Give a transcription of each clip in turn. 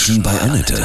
Menschen bei Annette.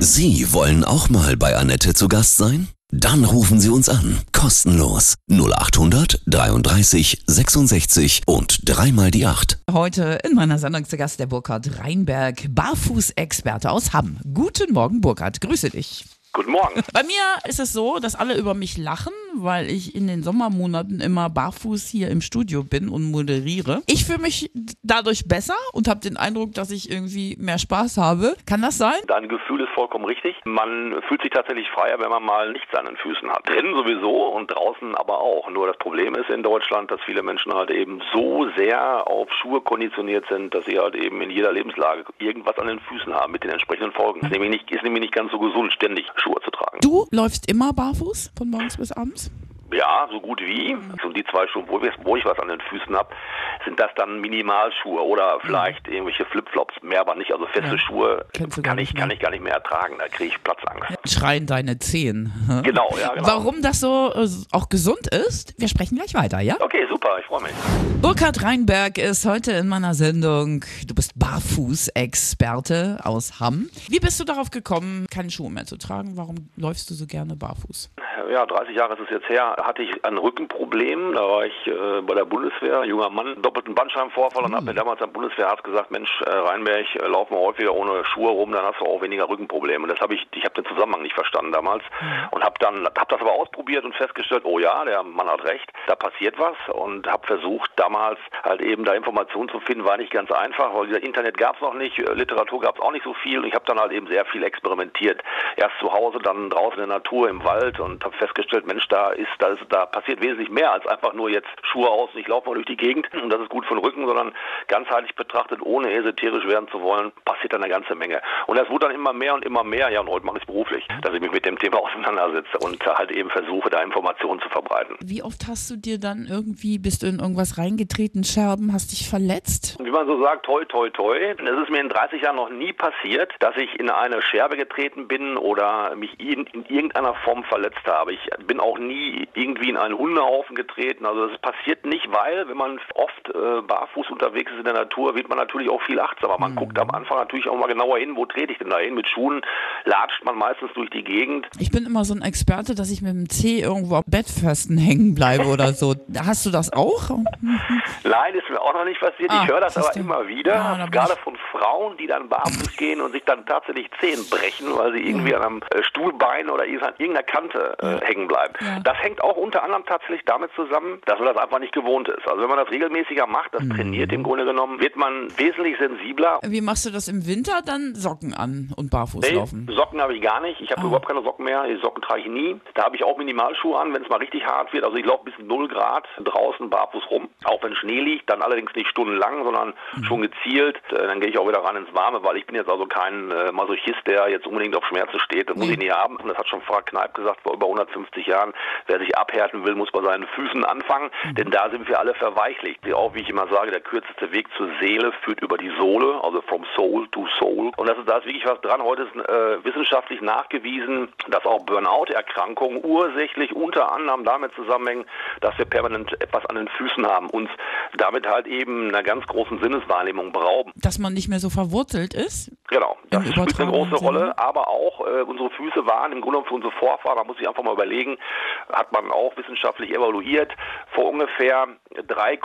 Sie wollen auch mal bei Annette zu Gast sein? Dann rufen Sie uns an. Kostenlos. 0800 33 66 und dreimal die 8. Heute in meiner Sendung zu Gast der Burkhard Reinberg, Barfußexperte aus Hamm. Guten Morgen, Burkhard. Grüße dich. Guten Morgen. Bei mir ist es so, dass alle über mich lachen, weil ich in den Sommermonaten immer barfuß hier im Studio bin und moderiere. Ich fühle mich dadurch besser und habe den Eindruck, dass ich irgendwie mehr Spaß habe. Kann das sein? Dein Gefühl ist vollkommen richtig. Man fühlt sich tatsächlich freier, wenn man mal nichts an den Füßen hat. Drinnen sowieso und draußen aber auch. Nur das Problem ist in Deutschland, dass viele Menschen halt eben so sehr auf Schuhe konditioniert sind, dass sie halt eben in jeder Lebenslage irgendwas an den Füßen haben mit den entsprechenden Folgen. Ist nämlich nicht, ist nämlich nicht ganz so gesund, ständig Schuhe zu tragen. Du läufst immer barfuß von morgens bis abends? Ja, so gut wie. Und die zwei Schuhe, wo ich, wo ich was an den Füßen habe, sind das dann Minimalschuhe oder vielleicht mhm. irgendwelche Flipflops, mehr aber nicht. Also feste ja. Schuhe kann ich, kann ich gar nicht mehr ertragen. Da kriege ich Platzangst. Schreien deine Zehen. Genau, ja, genau. Warum das so äh, auch gesund ist, wir sprechen gleich weiter, ja? Okay, super, ich freue mich. Burkhard Reinberg ist heute in meiner Sendung. Du bist Barfuß-Experte aus Hamm. Wie bist du darauf gekommen, keine Schuhe mehr zu tragen? Warum läufst du so gerne barfuß? Ja, 30 Jahre ist es jetzt her hatte ich ein Rückenproblem. Da war ich äh, bei der Bundeswehr, junger Mann, doppelten Bandscheibenvorfall und mhm. habe mir damals am Bundeswehrarzt gesagt, Mensch, äh, Rheinberg, äh, lauf mal häufiger ohne Schuhe rum, dann hast du auch weniger Rückenprobleme. Und das habe ich, ich habe den Zusammenhang nicht verstanden damals mhm. und habe dann, habe das aber ausprobiert und festgestellt, oh ja, der Mann hat recht, da passiert was und habe versucht damals halt eben da Informationen zu finden, war nicht ganz einfach, weil dieser Internet gab es noch nicht, äh, Literatur gab es auch nicht so viel und ich habe dann halt eben sehr viel experimentiert. Erst zu Hause, dann draußen in der Natur, im Wald und habe festgestellt, Mensch, da ist, da ist, da passiert wesentlich mehr als einfach nur jetzt Schuhe aus und ich laufe mal durch die Gegend und das ist gut für den Rücken, sondern ganzheitlich betrachtet, ohne esoterisch werden zu wollen, passiert dann eine ganze Menge. Und das wurde dann immer mehr und immer mehr, ja und heute mache ich es beruflich, dass ich mich mit dem Thema auseinandersetze und halt eben versuche, da Informationen zu verbreiten. Wie oft hast du dir dann irgendwie, bist du in irgendwas reingetreten, Scherben, hast dich verletzt? Wie man so sagt, toi, toi, toi. Es ist mir in 30 Jahren noch nie passiert, dass ich in eine Scherbe getreten bin oder mich in, in irgendeiner Form verletzt habe. Ich bin auch nie irgendwie in einen Hundehaufen getreten. Also das passiert nicht, weil wenn man oft äh, barfuß unterwegs ist in der Natur, wird man natürlich auch viel achtsamer. Man mhm. guckt am Anfang natürlich auch mal genauer hin, wo trete ich denn da hin? Mit Schuhen latscht man meistens durch die Gegend. Ich bin immer so ein Experte, dass ich mit dem Zeh irgendwo am Bettfesten hängen bleibe oder so. Hast du das auch? Nein, ist mir auch noch nicht passiert. Ah, ich höre das aber immer wieder, ja, gerade von Frauen, die dann barfuß gehen und sich dann tatsächlich Zehen brechen, weil sie irgendwie ja. an einem äh, Stuhlbein oder irgendeiner Kante äh, ja. hängen bleiben. Das hängt auch unter anderem tatsächlich damit zusammen, dass man das einfach nicht gewohnt ist. Also wenn man das regelmäßiger macht, das mhm. trainiert im Grunde genommen, wird man wesentlich sensibler. Wie machst du das im Winter? Dann Socken an und barfuß nee, laufen? Socken habe ich gar nicht. Ich habe oh. überhaupt keine Socken mehr. Die Socken trage ich nie. Da habe ich auch Minimalschuhe an, wenn es mal richtig hart wird. Also ich laufe bis 0 Grad draußen barfuß rum, auch wenn Schnee liegt, dann allerdings nicht stundenlang, sondern mhm. schon gezielt. Äh, dann gehe ich auch wieder ran ins Warme, weil ich bin jetzt also kein äh, Masochist, der jetzt unbedingt auf Schmerzen steht. Das muss ich nie haben. Und das hat schon Frau Kneip gesagt vor über 150 Jahren. Wer sich abhärten will, muss bei seinen Füßen anfangen, mhm. denn da sind wir alle verweichlicht. Auch wie ich immer sage, der kürzeste Weg zur Seele führt über die Sohle, also from soul to soul. Und das ist, da ist wirklich was dran. Heute ist äh, wissenschaftlich nachgewiesen, dass auch Burnout-Erkrankungen ursächlich unter anderem damit zusammenhängen, dass wir permanent etwas an den Füßen haben, uns damit halt eben einer ganz großen Sinneswahrnehmung berauben. Dass man nicht mehr so verwurzelt ist? Genau, das spielt eine große Rolle, aber auch äh, unsere Füße waren im Grunde für unsere Vorfahren, man muss sich einfach mal überlegen, hat man auch wissenschaftlich evaluiert, vor ungefähr 3,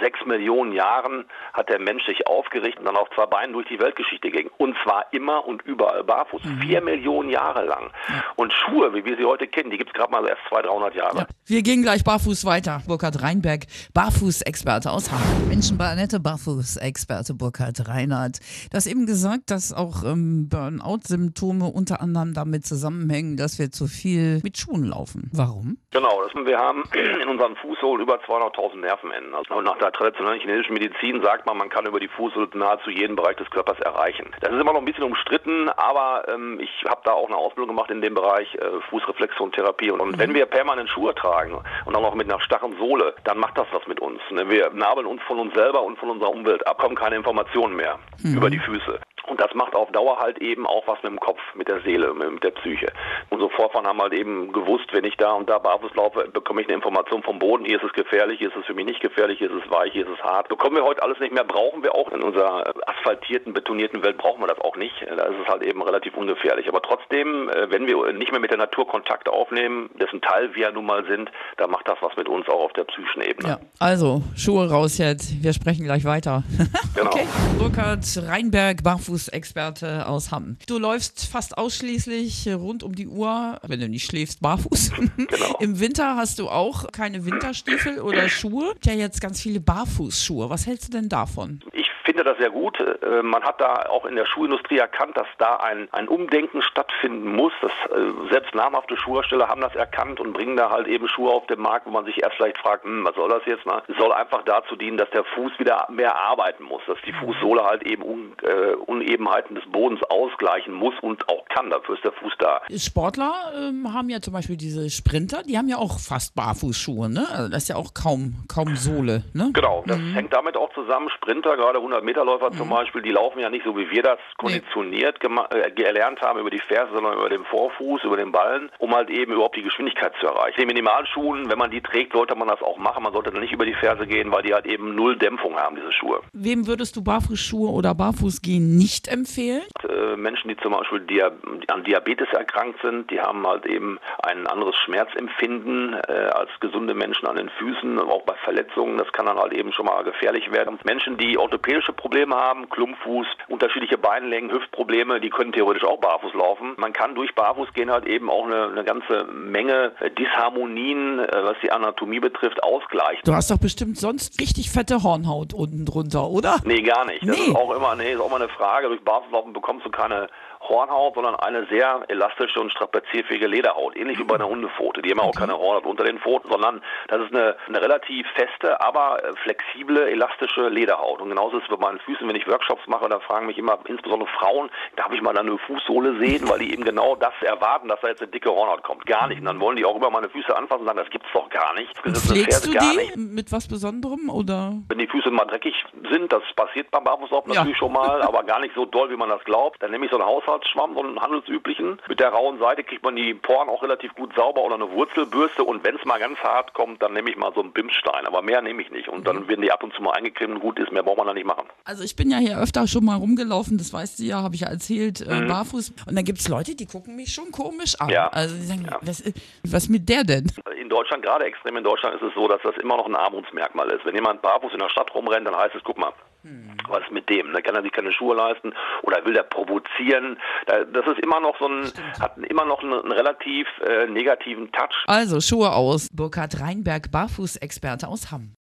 sechs Millionen Jahren hat der Mensch sich aufgerichtet und dann auf zwei Beinen durch die Weltgeschichte ging. Und zwar immer und überall barfuß. Mhm. Vier Millionen Jahre lang. Ja. Und Schuhe, wie wir sie heute kennen, die gibt es gerade mal erst 200, 300 Jahre. Ja. Wir gehen gleich barfuß weiter. Burkhard Reinberg, Barfußexperte aus Hamburg. Menschen bei Annette Barfußexperte Burkhard Reinhardt. Du hast eben gesagt, dass auch ähm, Burnout-Symptome unter anderem damit zusammenhängen, dass wir zu viel mit Schuhen laufen. Warum? Genau, das, wir haben in unserem Fußsohlen über 200.000 Nervenenden. Also nach der traditionellen chinesischen Medizin sagt man, man kann über die Fußsohle nahezu jeden Bereich des Körpers erreichen. Das ist immer noch ein bisschen umstritten, aber ähm, ich habe da auch eine Ausbildung gemacht in dem Bereich äh, Fußreflexiontherapie. Und, und wenn wir permanent Schuhe tragen und auch noch mit einer starren Sohle, dann macht das was mit uns. Ne? Wir nabeln uns von uns selber und von unserer Umwelt ab, kommen keine Informationen mehr mhm. über die Füße. Und das macht auf Dauer halt eben auch was mit dem Kopf, mit der Seele, mit der Psyche. Unsere Vorfahren haben halt eben gewusst, wenn ich da und da barfuß laufe, bekomme ich eine Information vom Boden, hier ist es gefährlich, hier ist es für mich nicht gefährlich, hier ist es weich, hier ist es hart. Bekommen wir heute alles nicht mehr, brauchen wir auch in unserer asphaltierten, betonierten Welt brauchen wir das auch nicht. Da ist es halt eben relativ ungefährlich. Aber trotzdem, äh, wenn wir nicht mehr mit der Natur Kontakt aufnehmen, dessen Teil wir ja nun mal sind, dann macht das was mit uns auch auf der psychischen Ebene. Ja, also Schuhe raus jetzt. Wir sprechen gleich weiter. Genau. Okay. Burkhard Reinberg, Barfußexperte aus Hamm. Du läufst fast ausschließlich rund um die Uhr, wenn du nicht schläfst, barfuß. Genau. Im Winter hast du auch keine Winterstiefel oder Schuhe. Ja, jetzt ganz viele Barfußschuhe. Was hältst du denn davon? Ich finde das sehr gut. Äh, man hat da auch in der Schuhindustrie erkannt, dass da ein, ein Umdenken stattfinden muss. Das, äh, selbst namhafte Schuhhersteller haben das erkannt und bringen da halt eben Schuhe auf den Markt, wo man sich erst vielleicht fragt, hm, was soll das jetzt? Ne? Es soll einfach dazu dienen, dass der Fuß wieder mehr arbeiten muss, dass die Fußsohle halt eben Un, äh, Unebenheiten des Bodens ausgleichen muss und auch kann. Dafür ist der Fuß da. Sportler ähm, haben ja zum Beispiel diese Sprinter, die haben ja auch fast Barfußschuhe, ne? Also das ist ja auch kaum, kaum Sohle, ne? Genau, das mhm. hängt damit auch zusammen. Sprinter, gerade 100-Meter-Läufer mhm. zum Beispiel, die laufen ja nicht so, wie wir das konditioniert nee. äh, gelernt haben über die Ferse, sondern über den Vorfuß, über den Ballen, um halt eben überhaupt die Geschwindigkeit zu erreichen. Die Minimalschuhen, wenn man die trägt, sollte man das auch machen. Man sollte dann nicht über die Ferse gehen, weil die halt eben null Dämpfung haben, diese Schuhe. Wem würdest du Barfußschuhe oder Barfußgehen nicht empfehlen? Äh, Menschen, die zum Beispiel Dia an Diabetes erkrankt sind, die haben halt eben ein anderes Schmerzempfinden äh, als gesunde Menschen an den Füßen, auch bei Verletzungen. Das kann dann halt eben schon mal gefährlich werden. Menschen, die orthopädische Probleme haben, Klumpfuß, unterschiedliche Beinlängen, Hüftprobleme, die können theoretisch auch barfuß laufen. Man kann durch Barfußgehen halt eben auch eine, eine ganze Menge Disharmonien, äh, was die Anatomie betrifft, ausgleichen. Du hast doch bestimmt sonst richtig fette Hornhaut unten drunter, oder? Nee, gar nicht. Das nee. ist auch immer, nee, ist auch mal eine Frage. Durch Barfußlaufen bekommst du keine Hornhaut, sondern eine sehr elastische und strapazierfähige Lederhaut, ähnlich wie bei einer Hundepfote. Die haben auch keine Hornhaut unter den Pfoten, sondern das ist eine, eine relativ feste, aber äh, flexible, elastische Lederhaut. Und genauso ist es bei meinen Füßen, wenn ich Workshops mache, da fragen mich immer insbesondere Frauen, darf ich mal eine Fußsohle sehen, weil die eben genau das erwarten, dass da jetzt eine dicke Hornhaut kommt. Gar nicht. Und dann wollen die auch über meine Füße anfassen und sagen, das gibt's doch gar nicht. Das Pflegst du die nicht. mit was Besonderem oder? Wenn die Füße mal dreckig sind, das passiert beim Barfußlaufen ja. natürlich schon mal, aber gar nicht so doll, wie man das glaubt, dann nehme ich so einen Haushaltsschwamm, so einen handelsüblichen. Mit der rauen Seite kriegt man die Poren auch relativ gut sauber oder eine Wurzelbürste und wenn es mal ganz hart kommt, dann nehme ich mal so einen Bimsstein, aber mehr nehme ich nicht und dann werden die ab und zu mal eingecremt gut ist, mehr braucht man da nicht machen. Also ich bin ja hier öfter schon mal rumgelaufen, das weißt du ja, habe ich ja erzählt, äh, mhm. barfuß und dann gibt es Leute, die gucken mich schon komisch an. Ja. Also die sagen, ja. was, was mit der denn? In Deutschland, gerade extrem in Deutschland ist es so, dass das immer noch ein Armutsmerkmal ist. Wenn jemand barfuß in der Stadt rumrennt, dann heißt es, guck mal, hm. Was ist mit dem? Da kann er sich keine Schuhe leisten oder will der provozieren. Das ist immer noch so ein, hat immer noch einen, einen relativ äh, negativen Touch. Also Schuhe aus. Burkhard Reinberg, Barfußexperte aus Hamm.